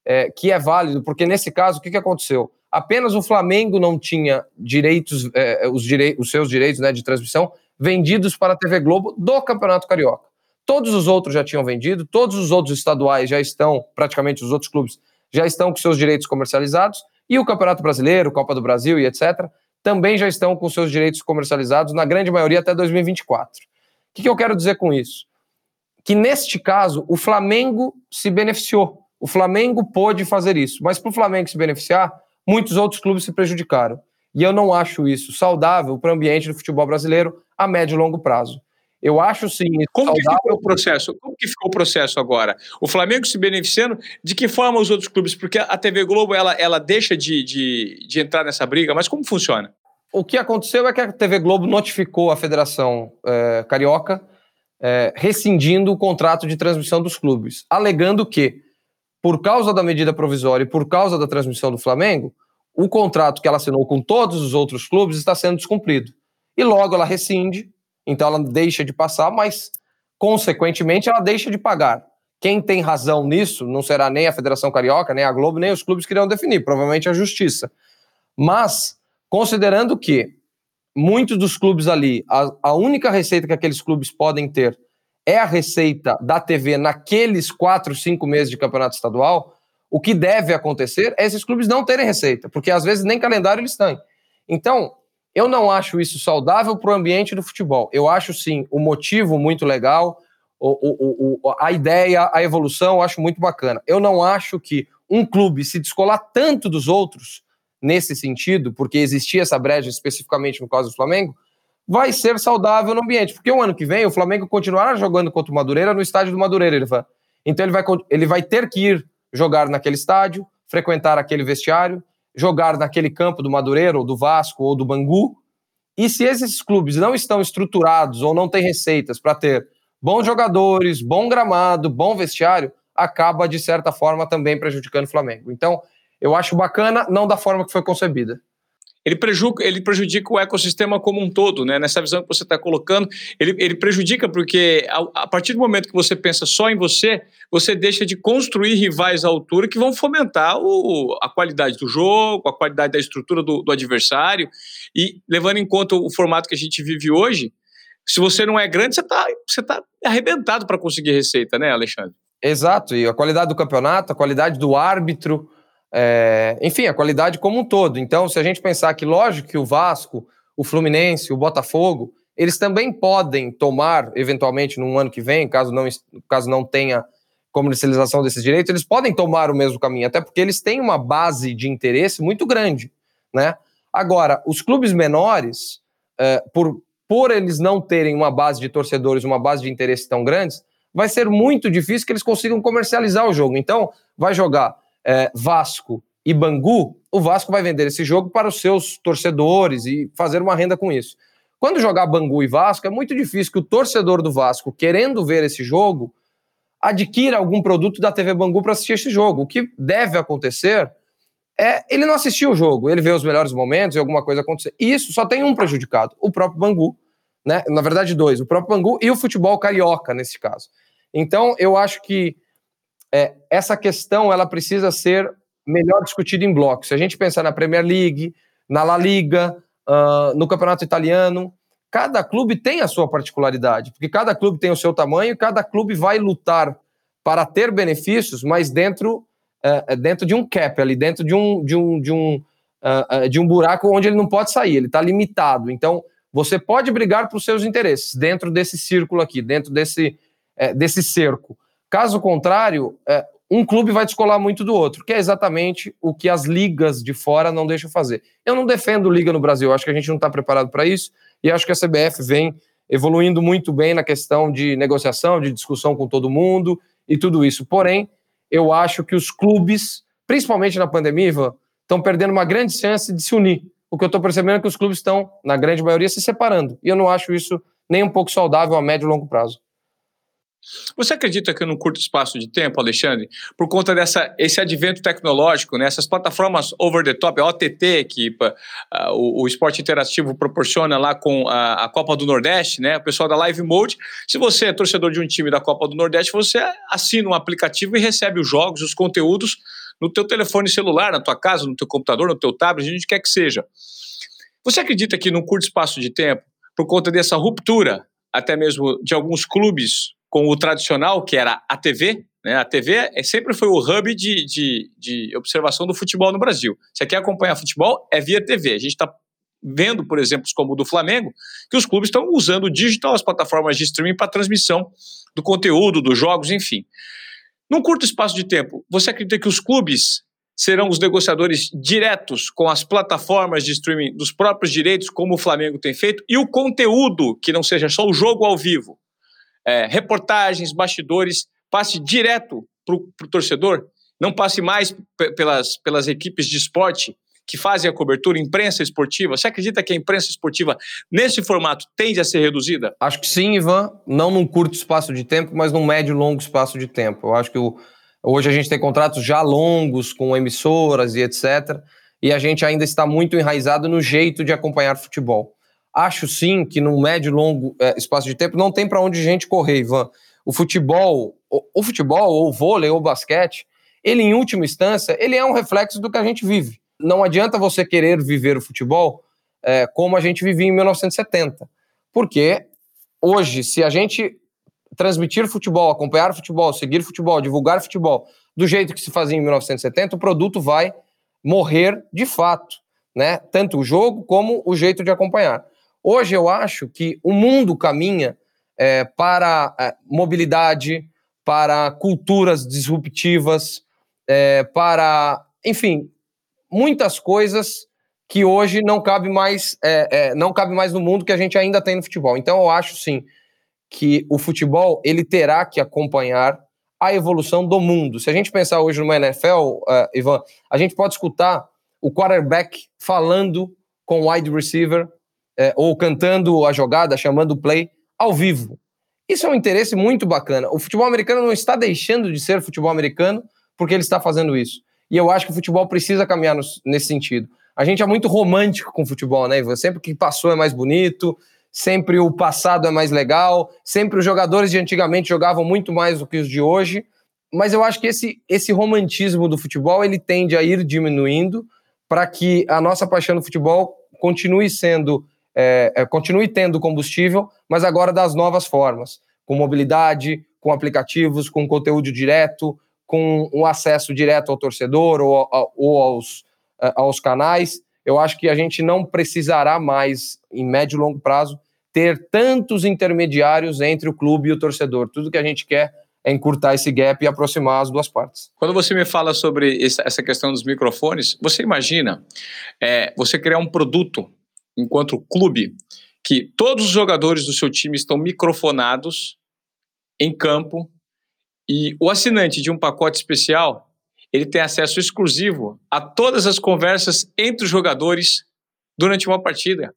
é, que é válido, porque nesse caso, o que, que aconteceu? Apenas o Flamengo não tinha direitos, é, os, direi os seus direitos né, de transmissão vendidos para a TV Globo do Campeonato Carioca. Todos os outros já tinham vendido, todos os outros estaduais já estão, praticamente os outros clubes, já estão com seus direitos comercializados, e o Campeonato Brasileiro, Copa do Brasil e etc., também já estão com seus direitos comercializados, na grande maioria até 2024. O que, que eu quero dizer com isso? Que neste caso, o Flamengo se beneficiou. O Flamengo pôde fazer isso, mas para o Flamengo se beneficiar, muitos outros clubes se prejudicaram. E eu não acho isso saudável para o ambiente do futebol brasileiro a médio e longo prazo. Eu acho sim. Como saudável... que ficou o processo? Como que ficou o processo agora? O Flamengo se beneficiando? De que forma os outros clubes? Porque a TV Globo ela, ela deixa de, de, de entrar nessa briga, mas como funciona? O que aconteceu é que a TV Globo notificou a Federação é, Carioca é, rescindindo o contrato de transmissão dos clubes, alegando que, por causa da medida provisória e por causa da transmissão do Flamengo, o contrato que ela assinou com todos os outros clubes está sendo descumprido. E logo ela rescinde então ela deixa de passar, mas consequentemente ela deixa de pagar. Quem tem razão nisso não será nem a Federação Carioca, nem a Globo, nem os clubes que irão definir, provavelmente a Justiça. Mas, considerando que muitos dos clubes ali, a, a única receita que aqueles clubes podem ter é a receita da TV naqueles quatro, cinco meses de campeonato estadual, o que deve acontecer é esses clubes não terem receita, porque às vezes nem calendário eles têm. Então, eu não acho isso saudável para o ambiente do futebol. Eu acho sim o motivo muito legal, o, o, o, a ideia, a evolução, eu acho muito bacana. Eu não acho que um clube se descolar tanto dos outros nesse sentido, porque existia essa brecha especificamente no caso do Flamengo, vai ser saudável no ambiente. Porque o ano que vem o Flamengo continuará jogando contra o Madureira no estádio do Madureira. Ele. Então ele vai, ele vai ter que ir jogar naquele estádio, frequentar aquele vestiário, jogar naquele campo do Madureira, ou do Vasco, ou do Bangu. E se esses clubes não estão estruturados ou não têm receitas para ter bons jogadores, bom gramado, bom vestiário, acaba, de certa forma, também prejudicando o Flamengo. Então, eu acho bacana, não da forma que foi concebida ele prejudica, ele prejudica o ecossistema como um todo, né? Nessa visão que você está colocando, ele, ele prejudica porque a, a, partir do momento que você pensa só em você, você deixa de construir rivais à altura que vão fomentar o, a qualidade do jogo, a qualidade da estrutura do, do adversário e levando em conta o formato que a gente vive hoje, se você não é grande, você está você tá arrebentado para conseguir receita, né, Alexandre? Exato, e a qualidade do campeonato, a qualidade do árbitro, é, enfim, a qualidade como um todo. Então, se a gente pensar que, lógico, que o Vasco, o Fluminense, o Botafogo, eles também podem tomar, eventualmente, no ano que vem, caso não, caso não tenha comercialização desses direitos, eles podem tomar o mesmo caminho, até porque eles têm uma base de interesse muito grande. Né? Agora, os clubes menores, é, por, por eles não terem uma base de torcedores, uma base de interesse tão grandes, vai ser muito difícil que eles consigam comercializar o jogo. Então, vai jogar é, Vasco e Bangu, o Vasco vai vender esse jogo para os seus torcedores e fazer uma renda com isso. Quando jogar Bangu e Vasco, é muito difícil que o torcedor do Vasco, querendo ver esse jogo, adquira algum produto da TV Bangu para assistir esse jogo. O que deve acontecer é ele não assistir o jogo, ele vê os melhores momentos e alguma coisa acontecer. E isso só tem um prejudicado, o próprio Bangu, né? Na verdade, dois, o próprio Bangu e o futebol carioca nesse caso. Então, eu acho que é, essa questão ela precisa ser melhor discutida em blocos. Se a gente pensar na Premier League, na La Liga, uh, no Campeonato Italiano, cada clube tem a sua particularidade, porque cada clube tem o seu tamanho, cada clube vai lutar para ter benefícios, mas dentro, uh, dentro de um cap ali, dentro de um, de um, de um, uh, de um buraco onde ele não pode sair, ele está limitado. Então, você pode brigar por seus interesses dentro desse círculo aqui, dentro desse, eh, desse cerco. Caso contrário, é, um clube vai descolar muito do outro, que é exatamente o que as ligas de fora não deixam fazer. Eu não defendo liga no Brasil, acho que a gente não está preparado para isso, e acho que a CBF vem evoluindo muito bem na questão de negociação, de discussão com todo mundo e tudo isso. Porém, eu acho que os clubes, principalmente na pandemia, estão perdendo uma grande chance de se unir. O que eu estou percebendo é que os clubes estão, na grande maioria, se separando. E eu não acho isso nem um pouco saudável a médio e longo prazo. Você acredita que num curto espaço de tempo, Alexandre, por conta dessa esse advento tecnológico, né, essas plataformas over the top, a OTT que o, o, esporte interativo proporciona lá com a, a, Copa do Nordeste, né, o pessoal da Live Mode, se você é torcedor de um time da Copa do Nordeste, você assina um aplicativo e recebe os jogos, os conteúdos no teu telefone celular, na tua casa, no teu computador, no teu tablet, onde quer que seja. Você acredita que num curto espaço de tempo, por conta dessa ruptura, até mesmo de alguns clubes com o tradicional, que era a TV. Né? A TV é, sempre foi o hub de, de, de observação do futebol no Brasil. Você quer acompanhar futebol? É via TV. A gente está vendo, por exemplo, como o do Flamengo, que os clubes estão usando o digital, as plataformas de streaming para transmissão do conteúdo, dos jogos, enfim. Num curto espaço de tempo, você acredita que os clubes serão os negociadores diretos com as plataformas de streaming dos próprios direitos, como o Flamengo tem feito, e o conteúdo, que não seja só o jogo ao vivo, é, reportagens, bastidores, passe direto para o torcedor, não passe mais pelas, pelas equipes de esporte que fazem a cobertura, imprensa esportiva. Você acredita que a imprensa esportiva, nesse formato, tende a ser reduzida? Acho que sim, Ivan. Não num curto espaço de tempo, mas num médio e longo espaço de tempo. Eu acho que o, hoje a gente tem contratos já longos com emissoras e etc. E a gente ainda está muito enraizado no jeito de acompanhar futebol. Acho sim que num médio e longo é, espaço de tempo não tem para onde a gente correr, Ivan. O futebol, o, o, futebol, ou o vôlei, ou o basquete, ele em última instância, ele é um reflexo do que a gente vive. Não adianta você querer viver o futebol é, como a gente vivia em 1970. Porque hoje, se a gente transmitir futebol, acompanhar futebol, seguir futebol, divulgar futebol do jeito que se fazia em 1970, o produto vai morrer de fato, né? Tanto o jogo como o jeito de acompanhar. Hoje eu acho que o mundo caminha é, para é, mobilidade, para culturas disruptivas, é, para, enfim, muitas coisas que hoje não cabe mais é, é, não cabe mais no mundo que a gente ainda tem no futebol. Então eu acho sim que o futebol ele terá que acompanhar a evolução do mundo. Se a gente pensar hoje numa NFL, é, Ivan, a gente pode escutar o quarterback falando com o wide receiver é, ou cantando a jogada, chamando o play ao vivo. Isso é um interesse muito bacana. O futebol americano não está deixando de ser futebol americano porque ele está fazendo isso. E eu acho que o futebol precisa caminhar nesse sentido. A gente é muito romântico com o futebol, né, Ivan? Sempre que passou é mais bonito, sempre o passado é mais legal, sempre os jogadores de antigamente jogavam muito mais do que os de hoje. Mas eu acho que esse, esse romantismo do futebol ele tende a ir diminuindo para que a nossa paixão no futebol continue sendo é, é, continue tendo combustível, mas agora das novas formas, com mobilidade, com aplicativos, com conteúdo direto, com um acesso direto ao torcedor ou, ou aos, aos canais. Eu acho que a gente não precisará mais, em médio e longo prazo, ter tantos intermediários entre o clube e o torcedor. Tudo que a gente quer é encurtar esse gap e aproximar as duas partes. Quando você me fala sobre essa questão dos microfones, você imagina é, você criar um produto enquanto clube, que todos os jogadores do seu time estão microfonados em campo e o assinante de um pacote especial ele tem acesso exclusivo a todas as conversas entre os jogadores durante uma partida.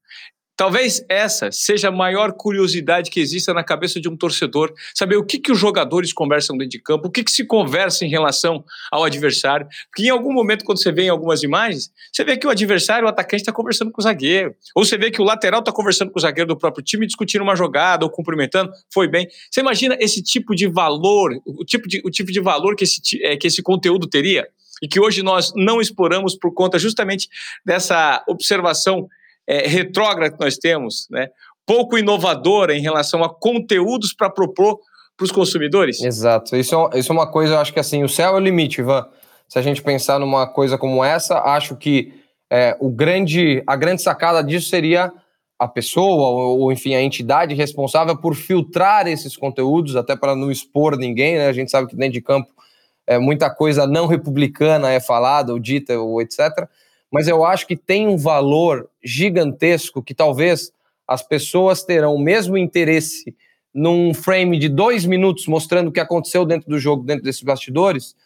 Talvez essa seja a maior curiosidade que exista na cabeça de um torcedor, saber o que, que os jogadores conversam dentro de campo, o que, que se conversa em relação ao adversário. Porque em algum momento, quando você vê em algumas imagens, você vê que o adversário, o atacante, está conversando com o zagueiro. Ou você vê que o lateral está conversando com o zagueiro do próprio time, discutindo uma jogada ou cumprimentando, foi bem. Você imagina esse tipo de valor, o tipo de, o tipo de valor que esse, é, que esse conteúdo teria? E que hoje nós não exploramos por conta justamente dessa observação é, retrógrada que nós temos, né? pouco inovadora em relação a conteúdos para propor para os consumidores? Exato. Isso é, isso é uma coisa, eu acho que assim, o céu é o limite, Ivan. Se a gente pensar numa coisa como essa, acho que é, o grande, a grande sacada disso seria a pessoa, ou, ou, enfim, a entidade responsável por filtrar esses conteúdos, até para não expor ninguém, né? A gente sabe que dentro de campo é, muita coisa não republicana é falada, ou dita, ou etc mas eu acho que tem um valor gigantesco que talvez as pessoas terão o mesmo interesse num frame de dois minutos mostrando o que aconteceu dentro do jogo, dentro desses bastidores,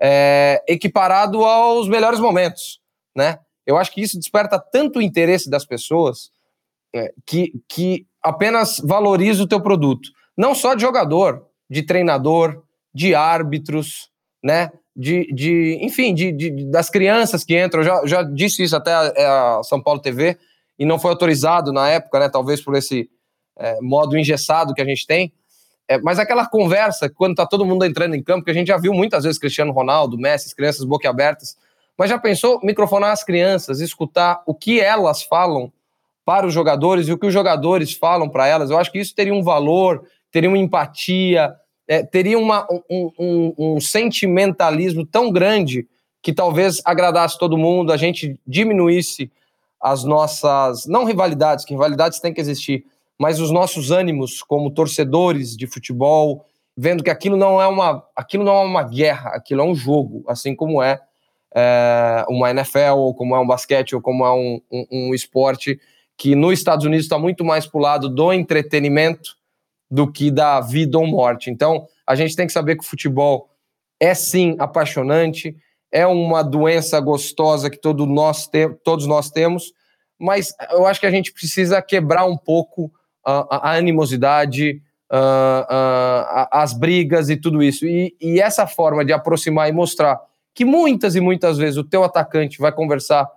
é, equiparado aos melhores momentos, né? Eu acho que isso desperta tanto interesse das pessoas é, que, que apenas valoriza o teu produto. Não só de jogador, de treinador, de árbitros, né? De, de enfim, de, de, das crianças que entram. Já, já disse isso até a, a, São Paulo TV e não foi autorizado na época, né? Talvez por esse é, modo engessado que a gente tem. É, mas aquela conversa, quando tá todo mundo entrando em campo, que a gente já viu muitas vezes Cristiano Ronaldo, Messi, as crianças boquiabertas, mas já pensou microfonar as crianças, escutar o que elas falam para os jogadores e o que os jogadores falam para elas? Eu acho que isso teria um valor, teria uma empatia, é, teria uma, um, um, um, sentimentalismo tão grande que talvez agradasse todo mundo, a gente diminuísse as nossas, não rivalidades, que rivalidades têm que existir, mas os nossos ânimos como torcedores de futebol, vendo que aquilo não é uma, aquilo não é uma guerra, aquilo é um jogo, assim como é, é uma NFL, ou como é um basquete, ou como é um, um, um esporte que nos Estados Unidos está muito mais para o lado do entretenimento do que da vida ou morte. Então, a gente tem que saber que o futebol é sim apaixonante, é uma doença gostosa que todo nós te, todos nós temos, mas eu acho que a gente precisa quebrar um pouco a, a animosidade, a, a, as brigas e tudo isso. E, e essa forma de aproximar e mostrar que muitas e muitas vezes o teu atacante vai conversar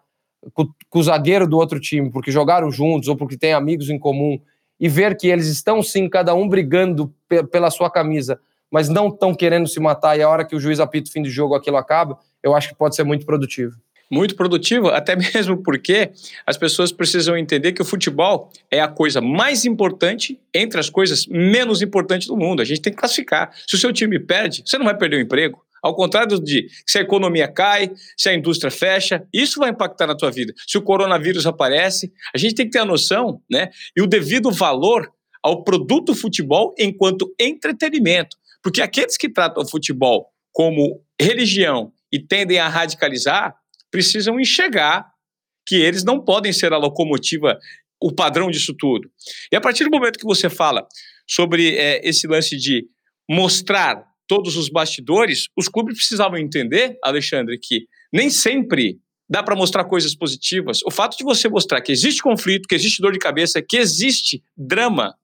com, com o zagueiro do outro time porque jogaram juntos ou porque tem amigos em comum e ver que eles estão sim, cada um brigando pela sua camisa, mas não estão querendo se matar, e a hora que o juiz apita o fim de jogo aquilo acaba, eu acho que pode ser muito produtivo. Muito produtivo, até mesmo porque as pessoas precisam entender que o futebol é a coisa mais importante entre as coisas menos importantes do mundo. A gente tem que classificar. Se o seu time perde, você não vai perder o emprego. Ao contrário de se a economia cai, se a indústria fecha, isso vai impactar na tua vida. Se o coronavírus aparece, a gente tem que ter a noção, né? E o devido valor ao produto futebol enquanto entretenimento. Porque aqueles que tratam o futebol como religião e tendem a radicalizar, precisam enxergar que eles não podem ser a locomotiva, o padrão disso tudo. E a partir do momento que você fala sobre é, esse lance de mostrar todos os bastidores, os clubes precisavam entender, Alexandre, que nem sempre dá para mostrar coisas positivas. O fato de você mostrar que existe conflito, que existe dor de cabeça, que existe drama,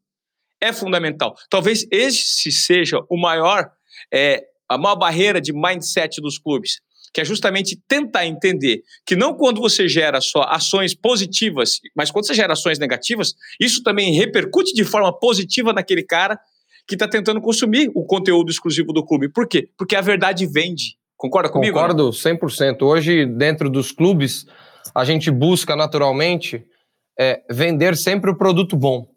é fundamental. Talvez esse seja o maior, é, a maior barreira de mindset dos clubes, que é justamente tentar entender que não quando você gera só ações positivas, mas quando você gera ações negativas, isso também repercute de forma positiva naquele cara que está tentando consumir o conteúdo exclusivo do clube. Por quê? Porque a verdade vende. Concorda comigo? Concordo não? 100%. Hoje, dentro dos clubes, a gente busca naturalmente é, vender sempre o produto bom,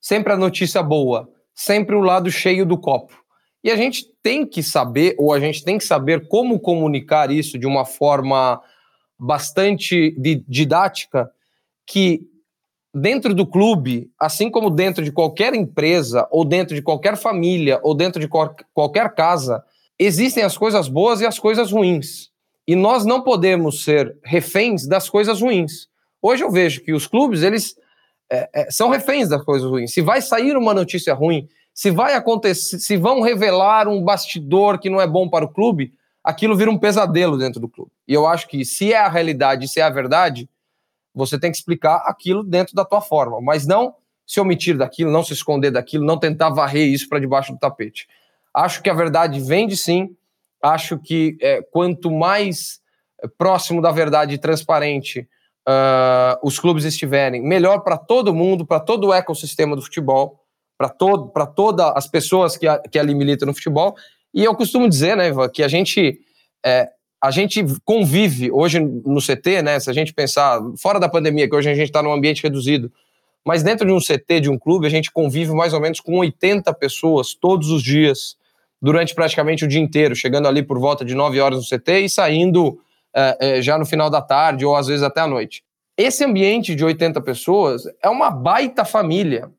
sempre a notícia boa, sempre o lado cheio do copo. E a gente tem que saber, ou a gente tem que saber como comunicar isso de uma forma bastante didática, que dentro do clube, assim como dentro de qualquer empresa, ou dentro de qualquer família, ou dentro de qualquer casa, existem as coisas boas e as coisas ruins. E nós não podemos ser reféns das coisas ruins. Hoje eu vejo que os clubes, eles é, é, são reféns das coisas ruins. Se vai sair uma notícia ruim, se vai acontecer, se vão revelar um bastidor que não é bom para o clube, aquilo vira um pesadelo dentro do clube. E eu acho que se é a realidade, se é a verdade, você tem que explicar aquilo dentro da tua forma, mas não se omitir daquilo, não se esconder daquilo, não tentar varrer isso para debaixo do tapete. Acho que a verdade vende sim, acho que é, quanto mais é, próximo da verdade e transparente uh, os clubes estiverem, melhor para todo mundo, para todo o ecossistema do futebol, para todo, todas as pessoas que, a, que ali militam no futebol. E eu costumo dizer, né, Ivan, que a gente é, a gente convive hoje no CT, né? Se a gente pensar fora da pandemia, que hoje a gente está num ambiente reduzido, mas dentro de um CT, de um clube, a gente convive mais ou menos com 80 pessoas todos os dias, durante praticamente o dia inteiro, chegando ali por volta de 9 horas no CT e saindo é, é, já no final da tarde ou às vezes até à noite. Esse ambiente de 80 pessoas é uma baita família,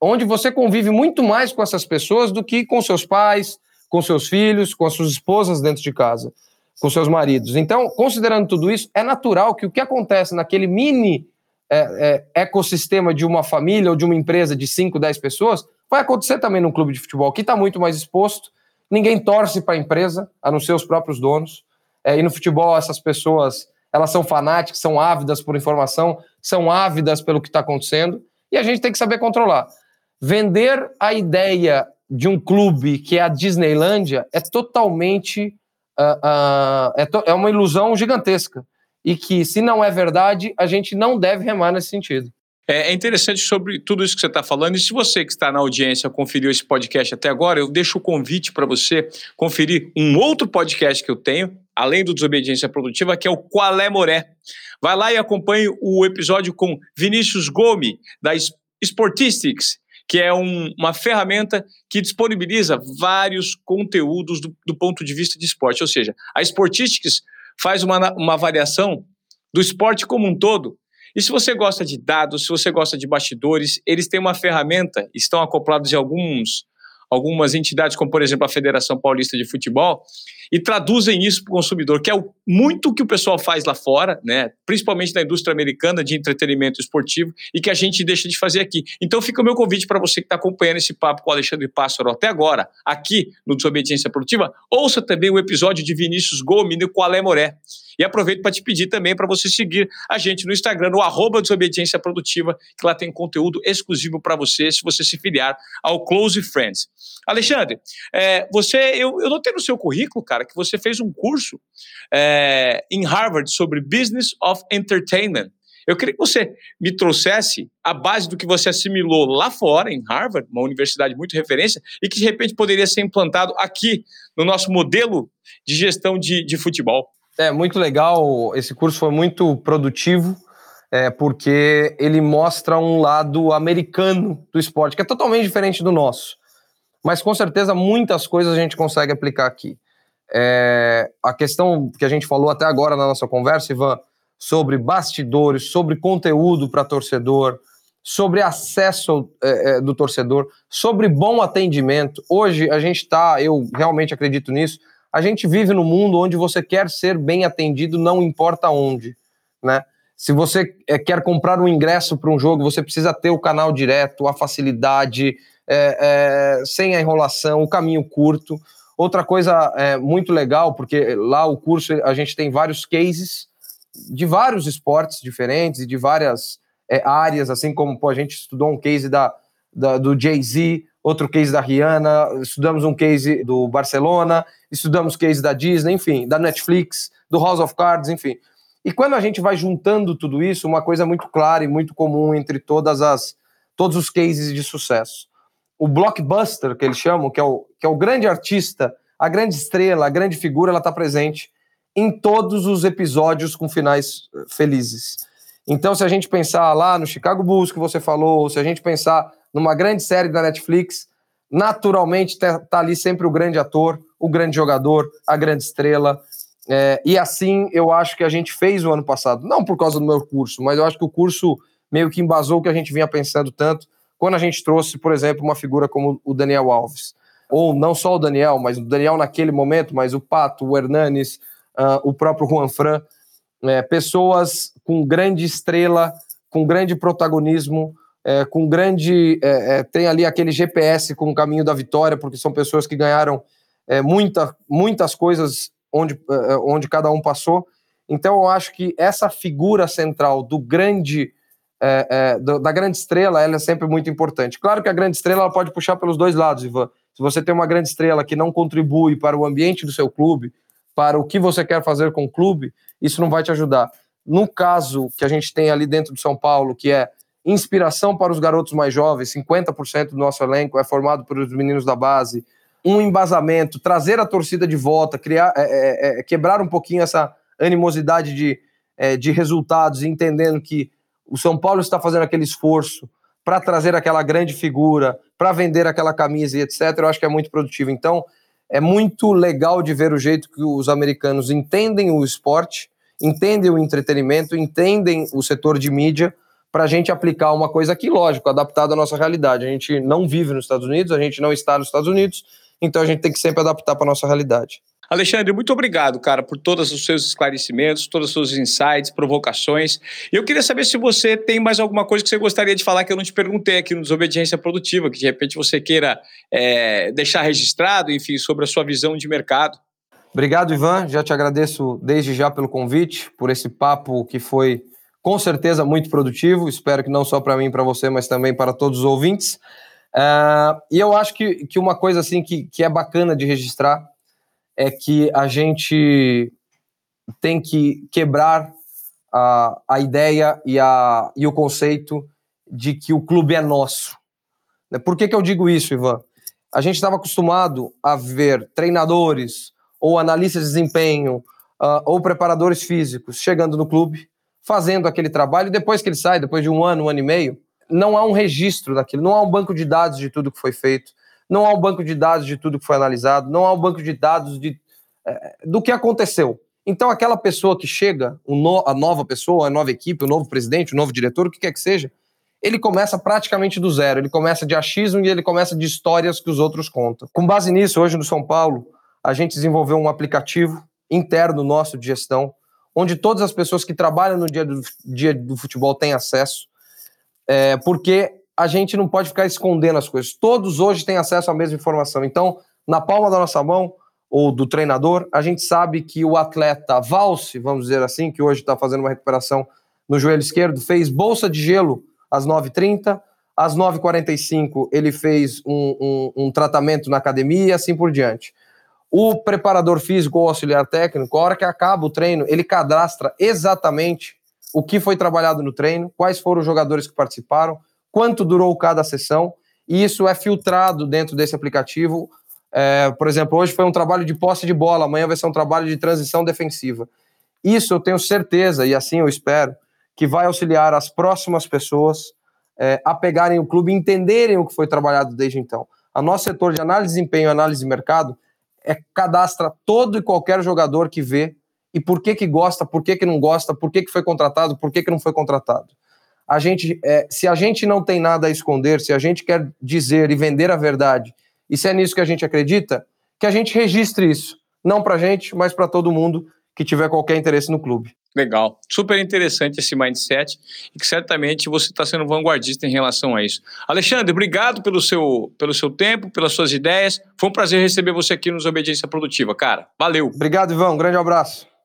onde você convive muito mais com essas pessoas do que com seus pais, com seus filhos, com as suas esposas dentro de casa com seus maridos. Então, considerando tudo isso, é natural que o que acontece naquele mini é, é, ecossistema de uma família ou de uma empresa de 5, 10 pessoas vai acontecer também no clube de futebol, que está muito mais exposto. Ninguém torce para a empresa, a não ser os próprios donos. É, e no futebol, essas pessoas elas são fanáticas, são ávidas por informação, são ávidas pelo que está acontecendo, e a gente tem que saber controlar. Vender a ideia de um clube que é a Disneylândia é totalmente uh, uh, é, é uma ilusão gigantesca e que, se não é verdade, a gente não deve remar nesse sentido. É, é interessante sobre tudo isso que você está falando. E se você que está na audiência conferiu esse podcast até agora, eu deixo o convite para você conferir um outro podcast que eu tenho, além do Desobediência Produtiva, que é o Qual é Moré. Vai lá e acompanhe o episódio com Vinícius Gomes, da Sportistics, que é um, uma ferramenta que disponibiliza vários conteúdos do, do, ponto de vista de esporte. Ou seja, a Sportistics faz uma, uma avaliação do esporte como um todo. E se você gosta de dados, se você gosta de bastidores, eles têm uma ferramenta, estão acoplados em alguns algumas entidades, como por exemplo a Federação Paulista de Futebol, e traduzem isso para o consumidor, que é o, muito que o pessoal faz lá fora, né? principalmente na indústria americana de entretenimento esportivo, e que a gente deixa de fazer aqui. Então fica o meu convite para você que está acompanhando esse papo com o Alexandre Pássaro até agora, aqui no Desobediência Produtiva, ouça também o episódio de Vinícius Gomes no Qual é Moré. E aproveito para te pedir também para você seguir a gente no Instagram, no arroba Desobediência Produtiva, que lá tem conteúdo exclusivo para você, se você se filiar ao Close Friends. Alexandre, é, você, eu, eu notei no seu currículo, cara, que você fez um curso é, em Harvard sobre Business of Entertainment. Eu queria que você me trouxesse a base do que você assimilou lá fora, em Harvard, uma universidade muito referência, e que de repente poderia ser implantado aqui no nosso modelo de gestão de, de futebol. É muito legal, esse curso foi muito produtivo, é, porque ele mostra um lado americano do esporte, que é totalmente diferente do nosso. Mas com certeza muitas coisas a gente consegue aplicar aqui. É, a questão que a gente falou até agora na nossa conversa, Ivan, sobre bastidores, sobre conteúdo para torcedor, sobre acesso é, é, do torcedor, sobre bom atendimento. Hoje a gente está, eu realmente acredito nisso, a gente vive no mundo onde você quer ser bem atendido, não importa onde, né? Se você é, quer comprar um ingresso para um jogo, você precisa ter o canal direto, a facilidade, é, é, sem a enrolação, o caminho curto. Outra coisa é, muito legal, porque lá o curso a gente tem vários cases de vários esportes diferentes e de várias é, áreas, assim como pô, a gente estudou um case da, da do Jay-Z, outro case da Rihanna, estudamos um case do Barcelona, estudamos case da Disney, enfim, da Netflix, do House of Cards, enfim. E quando a gente vai juntando tudo isso, uma coisa muito clara e muito comum entre todas as todos os cases de sucesso. O blockbuster, que eles chamam, que é o, que é o grande artista, a grande estrela, a grande figura, ela está presente em todos os episódios com finais eh, felizes. Então, se a gente pensar lá no Chicago Bulls que você falou, se a gente pensar numa grande série da Netflix, naturalmente está tá ali sempre o grande ator, o grande jogador, a grande estrela. É, e assim eu acho que a gente fez o ano passado, não por causa do meu curso, mas eu acho que o curso meio que embasou o que a gente vinha pensando tanto quando a gente trouxe, por exemplo, uma figura como o Daniel Alves. Ou não só o Daniel, mas o Daniel naquele momento, mas o Pato, o Hernanes, uh, o próprio Juan Fran. É, pessoas com grande estrela, com grande protagonismo, é, com grande. É, é, tem ali aquele GPS com o caminho da vitória, porque são pessoas que ganharam é, muita, muitas coisas onde, é, onde cada um passou. Então, eu acho que essa figura central do grande. Do, da grande estrela, ela é sempre muito importante. Claro que a grande estrela ela pode puxar pelos dois lados, Ivan. Se você tem uma grande estrela que não contribui para o ambiente do seu clube, para o que você quer fazer com o clube, isso não vai te ajudar. No caso que a gente tem ali dentro do São Paulo, que é inspiração para os garotos mais jovens, 50% do nosso elenco é formado pelos meninos da base, um embasamento, trazer a torcida de volta, criar, é, é, é, quebrar um pouquinho essa animosidade de, é, de resultados, entendendo que o São Paulo está fazendo aquele esforço para trazer aquela grande figura, para vender aquela camisa e etc., eu acho que é muito produtivo. Então, é muito legal de ver o jeito que os americanos entendem o esporte, entendem o entretenimento, entendem o setor de mídia para a gente aplicar uma coisa aqui, lógico, adaptada à nossa realidade. A gente não vive nos Estados Unidos, a gente não está nos Estados Unidos, então a gente tem que sempre adaptar para a nossa realidade. Alexandre, muito obrigado, cara, por todos os seus esclarecimentos, todos os seus insights, provocações. E eu queria saber se você tem mais alguma coisa que você gostaria de falar que eu não te perguntei aqui no Desobediência Produtiva, que de repente você queira é, deixar registrado, enfim, sobre a sua visão de mercado. Obrigado, Ivan. Já te agradeço desde já pelo convite, por esse papo que foi com certeza muito produtivo. Espero que não só para mim para você, mas também para todos os ouvintes. Uh, e eu acho que, que uma coisa assim que, que é bacana de registrar é que a gente tem que quebrar a, a ideia e, a, e o conceito de que o clube é nosso. Né? Por que, que eu digo isso, Ivan? A gente estava acostumado a ver treinadores ou analistas de desempenho uh, ou preparadores físicos chegando no clube, fazendo aquele trabalho, e depois que ele sai, depois de um ano, um ano e meio, não há um registro daquilo, não há um banco de dados de tudo que foi feito, não há um banco de dados de tudo que foi analisado, não há um banco de dados de, é, do que aconteceu. Então, aquela pessoa que chega, no, a nova pessoa, a nova equipe, o novo presidente, o novo diretor, o que quer que seja, ele começa praticamente do zero. Ele começa de achismo e ele começa de histórias que os outros contam. Com base nisso, hoje no São Paulo, a gente desenvolveu um aplicativo interno nosso de gestão, onde todas as pessoas que trabalham no dia do, dia do futebol têm acesso, é, porque a gente não pode ficar escondendo as coisas. Todos hoje têm acesso à mesma informação. Então, na palma da nossa mão, ou do treinador, a gente sabe que o atleta Valse, vamos dizer assim, que hoje está fazendo uma recuperação no joelho esquerdo, fez bolsa de gelo às 9h30, às 9h45 ele fez um, um, um tratamento na academia e assim por diante. O preparador físico ou auxiliar técnico, a hora que acaba o treino, ele cadastra exatamente o que foi trabalhado no treino, quais foram os jogadores que participaram, quanto durou cada sessão, e isso é filtrado dentro desse aplicativo é, por exemplo, hoje foi um trabalho de posse de bola, amanhã vai ser um trabalho de transição defensiva. Isso eu tenho certeza, e assim eu espero, que vai auxiliar as próximas pessoas é, a pegarem o clube e entenderem o que foi trabalhado desde então. A nosso setor de análise de desempenho e análise de mercado é, cadastra todo e qualquer jogador que vê e por que que gosta, por que que não gosta, por que que foi contratado, por que que não foi contratado. A gente, é, se a gente não tem nada a esconder, se a gente quer dizer e vender a verdade e se é nisso que a gente acredita, que a gente registre isso. Não para a gente, mas para todo mundo que tiver qualquer interesse no clube. Legal. Super interessante esse mindset e que certamente você está sendo vanguardista em relação a isso. Alexandre, obrigado pelo seu, pelo seu tempo, pelas suas ideias. Foi um prazer receber você aqui nos Obediência Produtiva, cara. Valeu. Obrigado, Ivan. Um grande abraço.